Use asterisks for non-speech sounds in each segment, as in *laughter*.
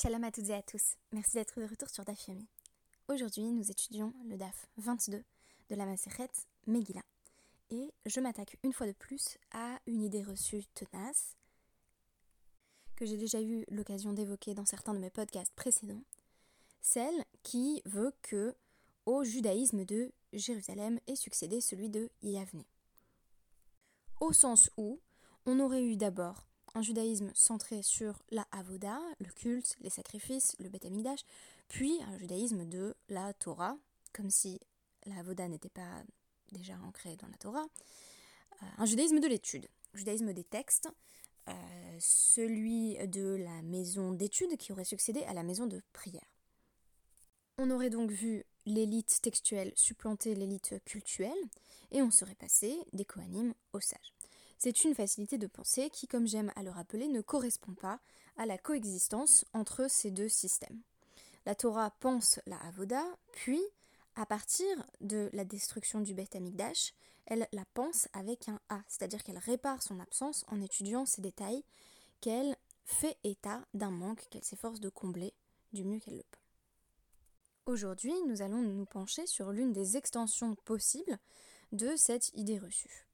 Shalom à toutes et à tous. Merci d'être de retour sur DAF Yomi. Aujourd'hui, nous étudions le DAF 22 de la Maseret Megillah. Et je m'attaque une fois de plus à une idée reçue tenace que j'ai déjà eu l'occasion d'évoquer dans certains de mes podcasts précédents, celle qui veut que au judaïsme de Jérusalem ait succédé celui de Yavne. Au sens où on aurait eu d'abord un judaïsme centré sur la avoda, le culte, les sacrifices, le Beth Amikdash, puis un judaïsme de la Torah, comme si la avoda n'était pas déjà ancrée dans la Torah, euh, un judaïsme de l'étude, judaïsme des textes, euh, celui de la maison d'étude qui aurait succédé à la maison de prière. On aurait donc vu l'élite textuelle supplanter l'élite cultuelle, et on serait passé des Kohanim aux sages. C'est une facilité de pensée qui, comme j'aime à le rappeler, ne correspond pas à la coexistence entre ces deux systèmes. La Torah pense la Avoda, puis, à partir de la destruction du Beth Amikdash, elle la pense avec un A, c'est-à-dire qu'elle répare son absence en étudiant ces détails qu'elle fait état d'un manque qu'elle s'efforce de combler du mieux qu'elle le peut. Aujourd'hui, nous allons nous pencher sur l'une des extensions possibles de cette idée reçue.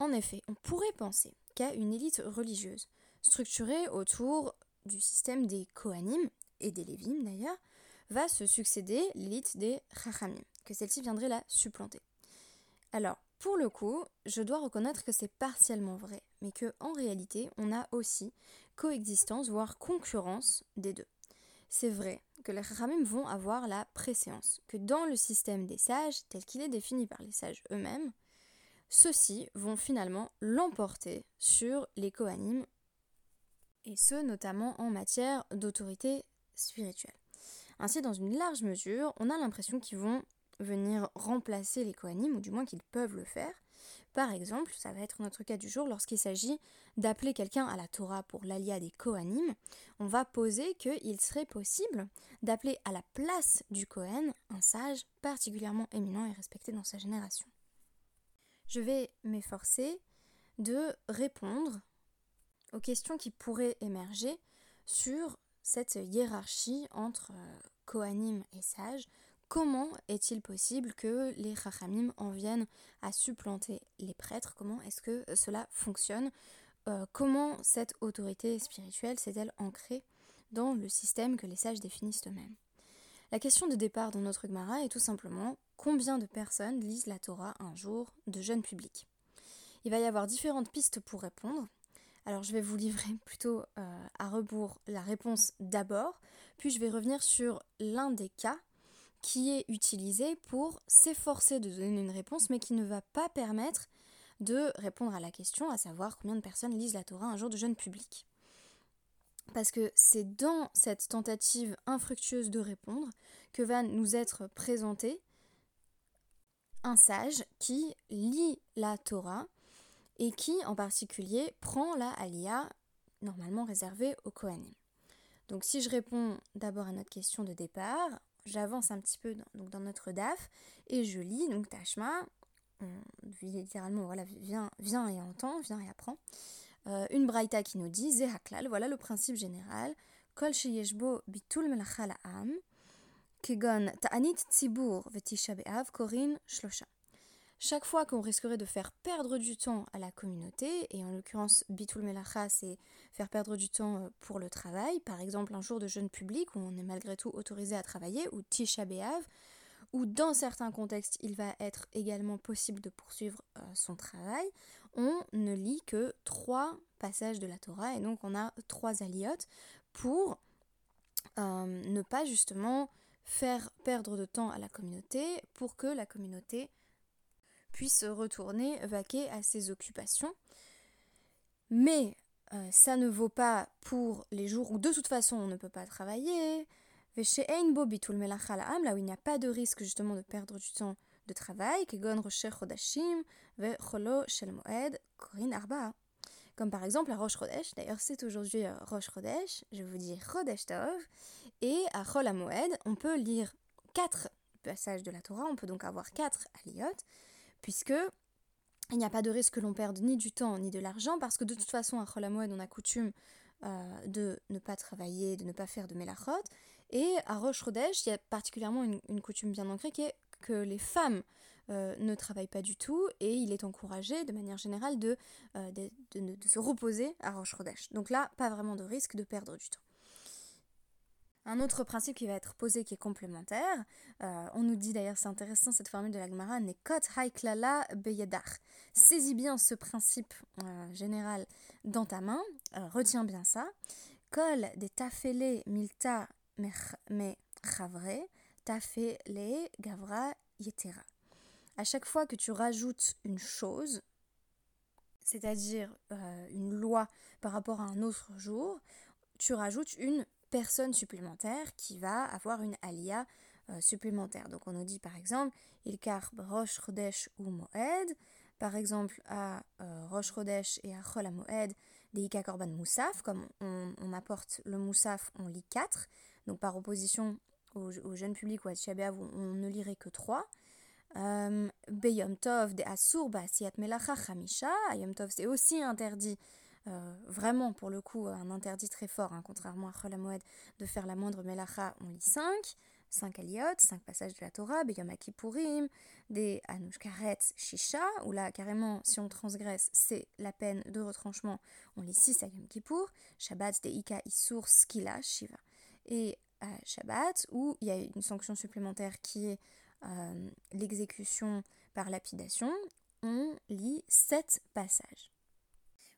En effet, on pourrait penser qu'à une élite religieuse, structurée autour du système des Kohanim, et des Lévim d'ailleurs, va se succéder l'élite des Chachamim, que celle-ci viendrait la supplanter. Alors, pour le coup, je dois reconnaître que c'est partiellement vrai, mais que en réalité, on a aussi coexistence, voire concurrence des deux. C'est vrai que les Chachamim vont avoir la préséance, que dans le système des sages, tel qu'il est défini par les sages eux-mêmes, ceux-ci vont finalement l'emporter sur les Kohanim, et ce notamment en matière d'autorité spirituelle. Ainsi, dans une large mesure, on a l'impression qu'ils vont venir remplacer les Kohanim, ou du moins qu'ils peuvent le faire. Par exemple, ça va être notre cas du jour lorsqu'il s'agit d'appeler quelqu'un à la Torah pour l'alia des Kohanim, on va poser qu'il serait possible d'appeler à la place du Kohen un sage particulièrement éminent et respecté dans sa génération je vais m'efforcer de répondre aux questions qui pourraient émerger sur cette hiérarchie entre euh, Kohanim et sages. Comment est-il possible que les Chachamim en viennent à supplanter les prêtres? Comment est-ce que cela fonctionne? Euh, Comment cette autorité spirituelle s'est-elle ancrée dans le système que les sages définissent eux-mêmes? La question de départ dans notre Gemara est tout simplement combien de personnes lisent la Torah un jour de jeune public Il va y avoir différentes pistes pour répondre. Alors je vais vous livrer *laughs* plutôt euh, à rebours la réponse d'abord, puis je vais revenir sur l'un des cas qui est utilisé pour s'efforcer de donner une réponse, mais qui ne va pas permettre de répondre à la question, à savoir combien de personnes lisent la Torah un jour de jeune public. Parce que c'est dans cette tentative infructueuse de répondre que va nous être présenté un sage qui lit la Torah et qui en particulier prend la Aliyah normalement réservée aux Kohanim. Donc si je réponds d'abord à notre question de départ, j'avance un petit peu dans, donc dans notre DAF et je lis donc Tashma, littéralement voilà, viens, et entends, viens et apprends. Euh, une braïta qui nous dit Zehaklal, voilà le principe général, Kol sheyeshbo bitul melachal am, chaque fois qu'on risquerait de faire perdre du temps à la communauté, et en l'occurrence Bitul Melacha, c'est faire perdre du temps euh, pour le travail, par exemple un jour de jeûne public où on est malgré tout autorisé à travailler, ou Tisha B'Av, où dans certains contextes il va être également possible de poursuivre euh, son travail, on ne lit que trois passages de la Torah, et donc on a trois aliotes pour euh, ne pas justement faire perdre de temps à la communauté pour que la communauté puisse retourner vaquer à ses occupations. Mais euh, ça ne vaut pas pour les jours où de toute façon on ne peut pas travailler. là où il n'y a pas de risque justement de perdre du temps de travail, comme par exemple la Roche Chodesh. D'ailleurs, c'est aujourd'hui euh, Roche Chodesh, je vous dis Chodesh Tov. Et à Chol Moed, on peut lire quatre passages de la Torah, on peut donc avoir quatre aliyot, puisque il n'y a pas de risque que l'on perde ni du temps ni de l'argent, parce que de toute façon, à Chol Moed, on a coutume de ne pas travailler, de ne pas faire de melachot. Et à Rosh Chodesh, il y a particulièrement une, coutume bien ancrée qui est que les femmes ne travaillent pas du tout et il est encouragé de manière générale de, de, se reposer à Rosh Chodesh. Donc là, pas vraiment de risque de perdre du temps. Un autre principe qui va être posé qui est complémentaire, euh, on nous dit d'ailleurs, c'est intéressant cette formule de la Gemara, Nekot Haiklala Beyadach. Saisis bien ce principe euh, général dans ta main, euh, retiens bien ça. Kol de tafele milta me chavre, tafele gavra yetera. À chaque fois que tu rajoutes une chose, c'est-à-dire une loi par rapport à un autre jour, tu rajoutes une personne supplémentaire qui va avoir une alia euh, supplémentaire. Donc on nous dit par exemple, il car Rosh Chodesh ou Moed, par exemple à euh, et à Chol Moed, des Ika Korban Moussaf, comme on, apporte le Moussaf, on lit 4, donc par opposition au, jeune public ou à Tchabeav, on, on ne lirait que 3. Euh, Beyom Tov de Asur Basiat Melacha Chamisha, Yom Tov c'est aussi interdit euh, vraiment pour le coup un interdit très fort, hein, contrairement à Chol de faire la moindre melacha, on lit 5, 5 aliot, 5 passages de la Torah, Beyom Kippourim, des Anushkaret Shisha, où là carrément si on transgresse c'est la peine de retranchement, on lit 6 à Yom Kippour, Shabbat des Ika Isur Skila Shiva. Et Shabbat, où il y a une sanction supplémentaire qui est euh, l'exécution par lapidation, on lit 7 passages.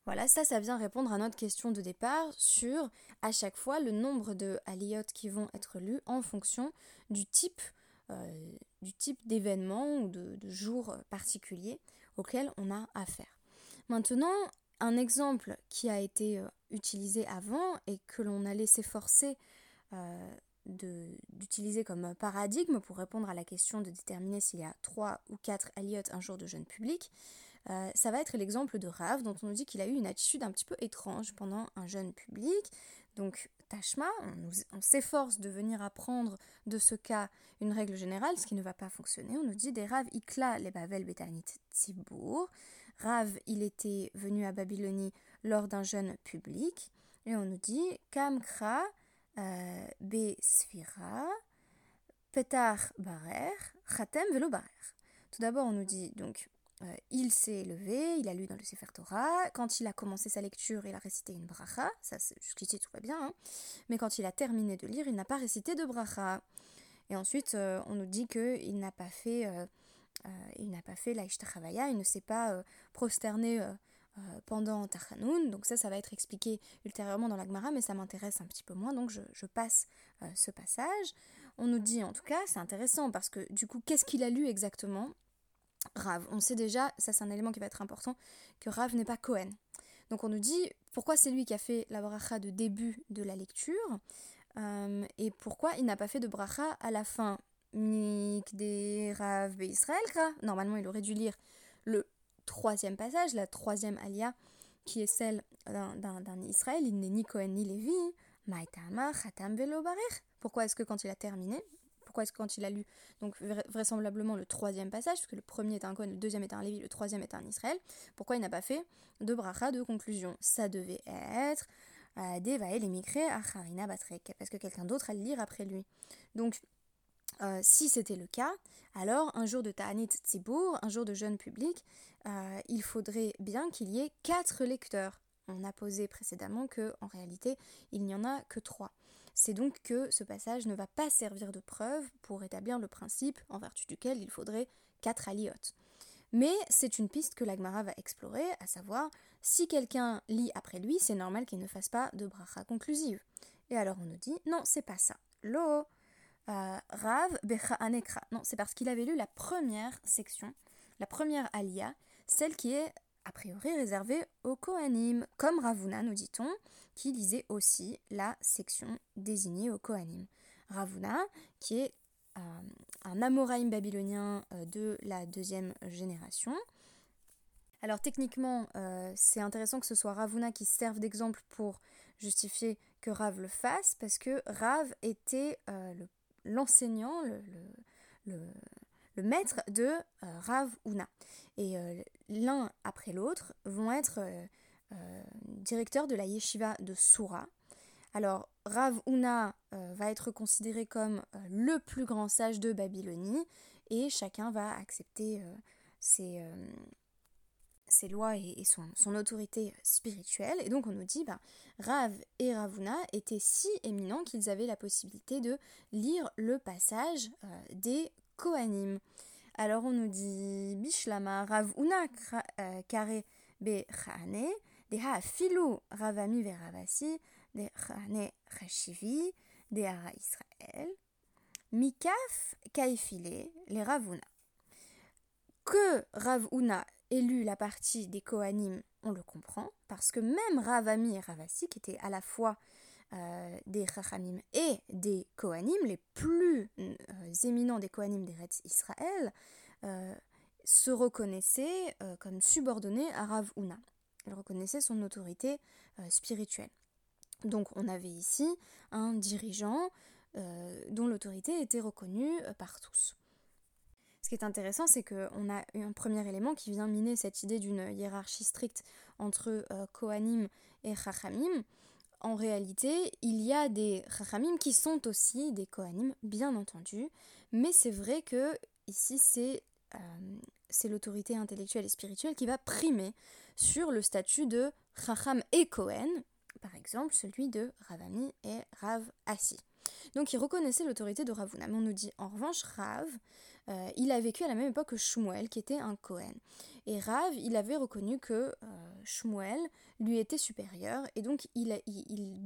Voilà, ça, ça vient répondre à notre question de départ sur à chaque fois le nombre de aliyot qui vont être lus en fonction du type euh, du type d'événement ou de, jour particulier auquel on a affaire. Maintenant, un exemple qui a été euh, utilisé avant et que l'on a laissé forcer euh, d'utiliser comme paradigme pour répondre à la question de déterminer s'il y a 3 ou 4 aliotes un jour de jeûne public, euh, ça va être l'exemple de Rav, dont on nous dit qu'il a eu une attitude un petit peu étrange pendant un jeûne public. Donc, Tashma, on, s'efforce de venir apprendre de ce cas une règle générale, ce qui ne va pas fonctionner. On nous dit des Rav Ikla les Bavel Betanit Tzibour. Rav, il était venu à Babylonie lors d'un jeûne public. Et on nous dit Kamkra euh, Be Sfira Petar Barer Chatem Velo. Tout d'abord, on nous dit donc euh, il s'est levé, il a lu dans le Sefer Torah. Quand il a commencé sa lecture, il a récité une bracha. Ça, jusqu'ici, tout va bien. Hein. Mais quand il a terminé de lire, il n'a pas récité de bracha. Et ensuite, euh, on nous dit qu'il n'a pas fait, euh, il n'a pas fait il ne s'est pas prosterné pendant Tachanoun. Donc ça, ça va être expliqué ultérieurement dans la Gemara, mais ça m'intéresse un petit peu moins, donc je, passe ce passage. On nous dit en tout cas, c'est intéressant parce que du coup, qu'est-ce qu'il a lu exactement? Rav. On sait déjà, ça c'est un élément qui va être important, que Rav n'est pas Cohen. Donc on nous dit pourquoi c'est lui qui a fait la bracha de début de la lecture euh, et pourquoi il n'a pas fait de bracha à la fin? des Rav Israël, normalement il aurait dû lire le troisième passage, la troisième alia, qui est celle d'un Israël. Il n'est ni Cohen ni Lévi. Pourquoi est-ce que quand il a terminé, pourquoi est-ce que quand il a lu donc vraisemblablement le troisième passage, parce que le premier est un Cohen, le deuxième est un Lévi, le troisième est un Israël, pourquoi il n'a pas fait de bracha de conclusion? Ça devait être euh, à Acharina Batrek, parce que quelqu'un d'autre allait lire après lui. Donc, euh, si c'était le cas, alors un jour de Ta'anit Tzibour, un jour de jeûne public, euh, il faudrait bien qu'il y ait quatre lecteurs. On a posé précédemment que en réalité il n'y en a que trois. C'est donc que ce passage ne va pas servir de preuve pour établir le principe en vertu duquel il faudrait quatre aliotes. Mais c'est une piste que l'Agmara va explorer, à savoir, si quelqu'un lit après lui, c'est normal qu'il ne fasse pas de bracha conclusive. Et alors on nous dit, non, c'est pas ça. Euh, Rav Becha Anekra. Non, c'est parce qu'il avait lu la première section, la première alia, celle qui est a priori réservée aux Kohanim, comme Ravuna, nous dit-on, qui lisait aussi la section désignée au Kohanim. Ravuna, qui est euh, un Amoraïm babylonien euh, de la deuxième génération. Alors techniquement, euh, c'est intéressant que ce soit Ravuna qui serve d'exemple pour justifier que Rav le fasse, parce que Rav était l'enseignant, le, le, maître de Rav Una. Et l'un après l'autre vont être directeur de la yeshiva de Soura. Alors, Rav Una va être considéré comme le plus grand sage de Babylonie et chacun va accepter ses, ses lois et, son, autorité spirituelle. Et donc on nous dit, bah, Rav et Ravuna étaient si éminents qu'ils avaient la possibilité de lire le passage euh, des Kohanim. Alors on nous dit, Bishlama Ravuna euh, kare be chane, de ha filu Ravami veravasi, de chane chashivi, de hara Israël, mikaf kaifile, les Ravuna. Que Ravuna élu la partie des Kohanim, on le comprend, parce que même Ravami et Ravasi, qui étaient à la fois euh, des Chachamim et des Kohanim, les plus euh, éminents des Kohanim des Retz Israël, euh, se reconnaissaient comme subordonnés à Rav Una. Ils reconnaissaient son autorité spirituelle. Donc on avait ici un dirigeant dont l'autorité était reconnue par tous. Ce qui est intéressant, c'est qu'on a un premier élément qui vient miner cette idée d'une hiérarchie stricte entre euh, Kohanim et Chachamim. En réalité, il y a des Chachamim qui sont aussi des Kohanim, bien entendu, mais c'est vrai que ici c'est euh, l'autorité intellectuelle et spirituelle qui va primer sur le statut de Chacham et Kohen, par exemple celui de Ravami et Rav Assi. Donc il reconnaissait l'autorité de Ravuna. Mais on nous dit en revanche Rav, euh, il a vécu à la même époque que Shmuel, qui était un Cohen. Et Rav, il avait reconnu que euh, Shmuel lui était supérieur, et donc il,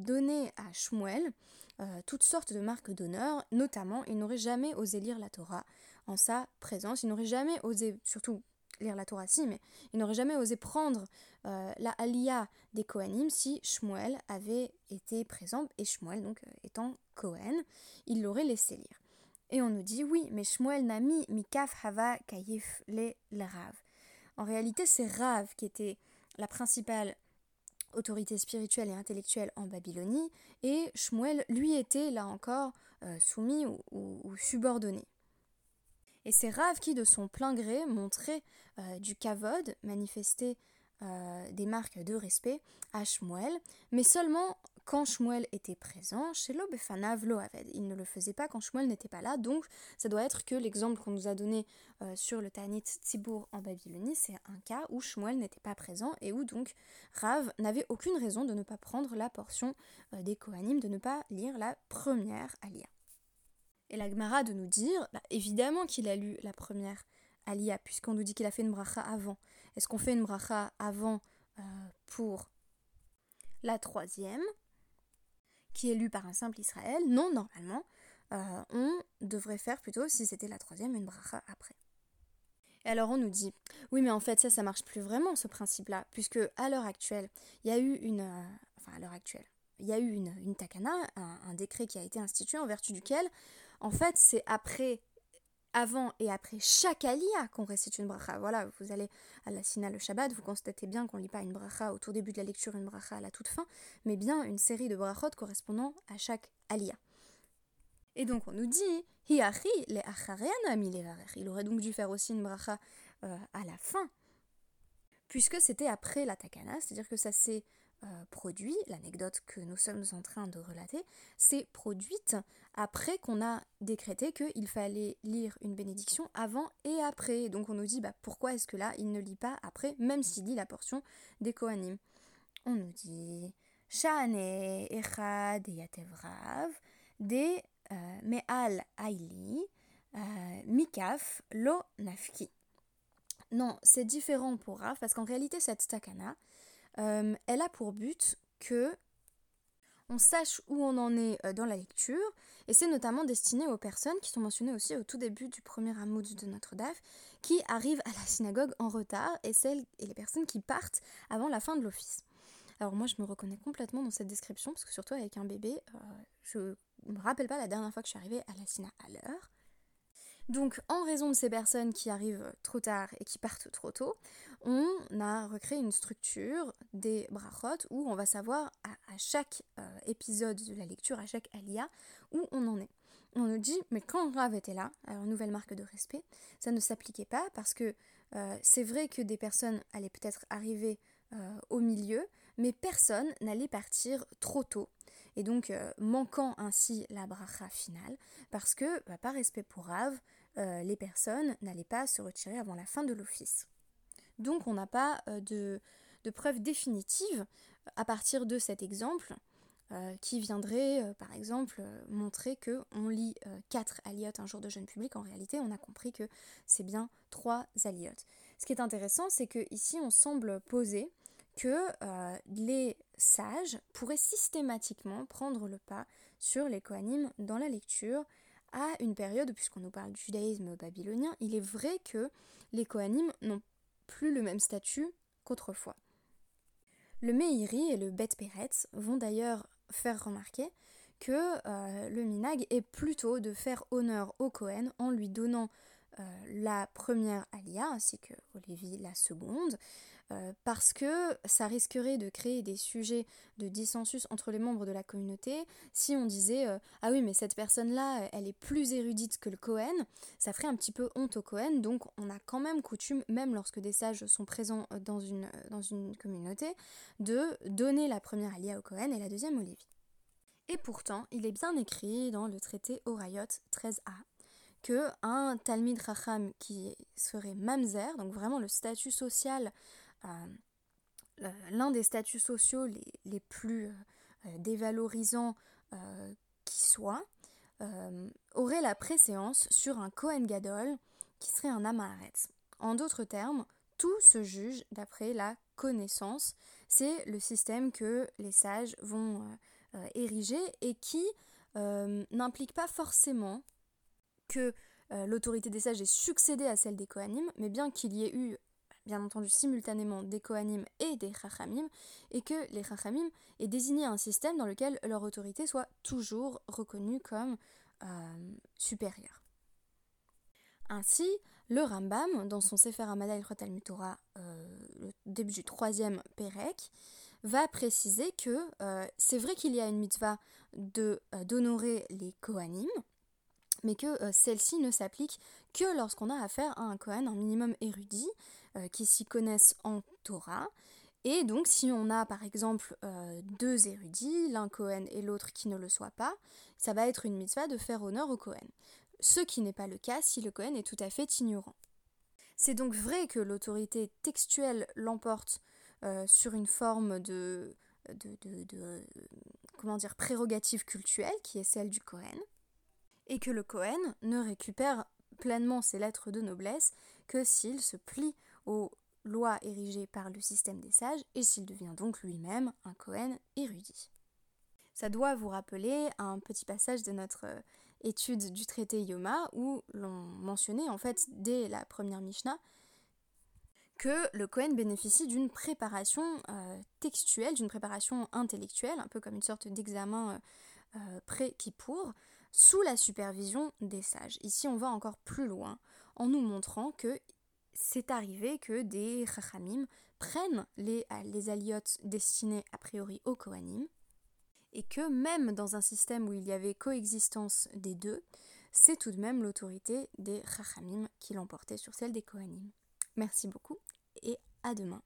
donnait à Shmuel euh, toutes sortes de marques d'honneur, notamment il n'aurait jamais osé lire la Torah en sa présence, il n'aurait jamais osé, surtout lire la Torah si, mais il n'aurait jamais osé prendre la Aliyah des Kohanim si Shmuel avait été présent, et Shmuel donc étant Cohen, il l'aurait laissé lire. Et on nous dit oui, mais Shmuel Nami Mikaf Hava Kayif le Rav. En réalité, c'est Rav qui était la principale autorité spirituelle et intellectuelle en Babylonie, et Shmuel, lui, était là encore euh, soumis ou, subordonné. Et c'est Rav qui, de son plein gré, montrait euh, du kavod, manifestait euh, des marques de respect à Shmuel, mais seulement quand Shmuel était présent, chez Loaved. Il ne le faisait pas quand Shmuel n'était pas là, donc ça doit être que l'exemple qu'on nous a donné euh, sur le Tanit Tzibour en Babylonie, c'est un cas où Shmuel n'était pas présent et où donc Rav n'avait aucune raison de ne pas prendre la portion des Kohanim, de ne pas lire la première Alia. Et la Gemara de nous dire, bah, évidemment qu'il a lu la première Alia, puisqu'on nous dit qu'il a fait une bracha avant. Est-ce qu'on fait une bracha avant euh, pour la troisième qui est lu par un simple Israël? Non, normalement, euh, on devrait faire plutôt, si c'était la troisième, une bracha après. Et alors on nous dit, oui mais en fait ça, ça marche plus vraiment ce principe-là, puisque à l'heure actuelle, il y a eu une... Euh, enfin à l'heure actuelle, il y a eu une, takana, un, décret qui a été institué en vertu duquel, en fait c'est après avant et après chaque alia qu'on récite une bracha. Voilà, vous allez à la Sina le Shabbat, vous constatez bien qu'on ne lit pas une bracha au tout début de la lecture, une bracha à la toute fin, mais bien une série de brachot correspondant à chaque alia. Et donc on nous dit, il aurait donc dû faire aussi une bracha euh, à la fin, puisque c'était après la takana, c'est-à-dire que ça s'est euh, produit, l'anecdote que nous sommes en train de relater, s'est produite après qu'on a décrété qu'il fallait lire une bénédiction avant et après. Donc on nous dit bah, pourquoi est-ce que là il ne lit pas après, même s'il lit la portion des Kohanim? On nous dit Shane Echad Yatevrav de euh, Me'al Aili euh, Mikaf Lo Nafki. Non, c'est différent pour Rav parce qu'en réalité cette takana, euh, elle a pour but que on sache où on en est euh, dans la lecture, et c'est notamment destiné aux personnes qui sont mentionnées aussi au tout début du premier amoud de notre DAF, qui arrivent à la synagogue en retard, et celles et les personnes qui partent avant la fin de l'office. Alors moi je me reconnais complètement dans cette description, parce que surtout avec un bébé, euh, je me rappelle pas la dernière fois que je suis arrivée à la synagogue à l'heure. Donc, en raison de ces personnes qui arrivent trop tard et qui partent trop tôt, on a recréé une structure des brachot où on va savoir à, chaque euh, épisode de la lecture, à chaque alia, où on en est. On nous dit, mais quand Rav était là, alors nouvelle marque de respect, ça ne s'appliquait pas parce que euh, c'est vrai que des personnes allaient peut-être arriver au milieu, mais personne n'allait partir trop tôt, et donc manquant ainsi la bracha finale, parce que, bah, par respect pour Rav, les personnes n'allaient pas se retirer avant la fin de l'office. Donc on n'a pas de, de preuves définitives à partir de cet exemple euh, qui viendrait euh, par exemple euh, montrer que on lit 4 aliotes un jour de jeûne public. En réalité, on a compris que c'est bien 3 aliotes. Ce qui est intéressant, c'est que ici on semble poser que les sages pourraient systématiquement prendre le pas sur les Kohanim dans la lecture à une période, puisqu'on nous parle du judaïsme babylonien, il est vrai que les Kohanim n'ont plus le même statut qu'autrefois. Le Meiri et le Bet Peretz vont d'ailleurs faire remarquer que euh, le minag est plutôt de faire honneur au Cohen en lui donnant euh, la première alia ainsi que Lévi la seconde, euh, parce que ça risquerait de créer des sujets de dissensus entre les membres de la communauté si on disait ah oui mais cette personne là elle est plus érudite que le Cohen, ça ferait un petit peu honte au Cohen donc on a quand même coutume même lorsque des sages sont présents dans une, dans une communauté de donner la première alia au Cohen et la deuxième au Lévi. Et pourtant, il est bien écrit dans le traité Orayot 13a que un Talmid Racham qui serait mamzer, donc vraiment le statut social, euh, l'un des statuts sociaux les, plus euh, dévalorisants euh, qui soit, aurait la préséance sur un Kohen Gadol qui serait un Amaharet. En d'autres termes, tout se juge d'après la connaissance. C'est le système que les sages vont euh, érigé et qui euh, n'implique pas forcément que euh, l'autorité des sages ait succédé à celle des Kohanim, mais bien qu'il y ait eu, bien entendu, simultanément des Kohanim et des Chachamim, et que les Chachamim aient désigné un système dans lequel leur autorité soit toujours reconnue comme supérieure. Ainsi, le Rambam, dans son Sefer Hamada Talmud Torah, le début du troisième Pérec, va préciser que euh, c'est vrai qu'il y a une mitzvah euh, d'honorer les Kohanim, mais que euh, celle-ci ne s'applique que lorsqu'on a affaire à un Kohen, un minimum érudit, qui s'y connaissent en Torah. Et donc, si on a par exemple deux érudits, l'un Kohen et l'autre qui ne le soit pas, ça va être une mitzvah de faire honneur au Kohen. Ce qui n'est pas le cas si le Kohen est tout à fait ignorant. C'est donc vrai que l'autorité textuelle l'emporte euh, sur une forme de, de, comment dire, prérogative culturelle qui est celle du Cohen, et que le Cohen ne récupère pleinement ses lettres de noblesse que s'il se plie aux lois érigées par le système des sages et s'il devient donc lui-même un Cohen érudit. Ça doit vous rappeler un petit passage de notre euh, étude du traité Yoma où l'on mentionnait en fait dès la première Mishnah que le Cohen bénéficie d'une préparation euh, textuelle, d'une préparation intellectuelle, un peu comme une sorte d'examen euh, euh, pré-Kippour, sous la supervision des sages. Ici, on va encore plus loin en nous montrant que c'est arrivé que des chachamim prennent les, les aliotes destinés a priori au Kohanim, et que même dans un système où il y avait coexistence des deux, c'est tout de même l'autorité des chachamim qui l'emportait sur celle des Kohanim. Merci beaucoup et à demain.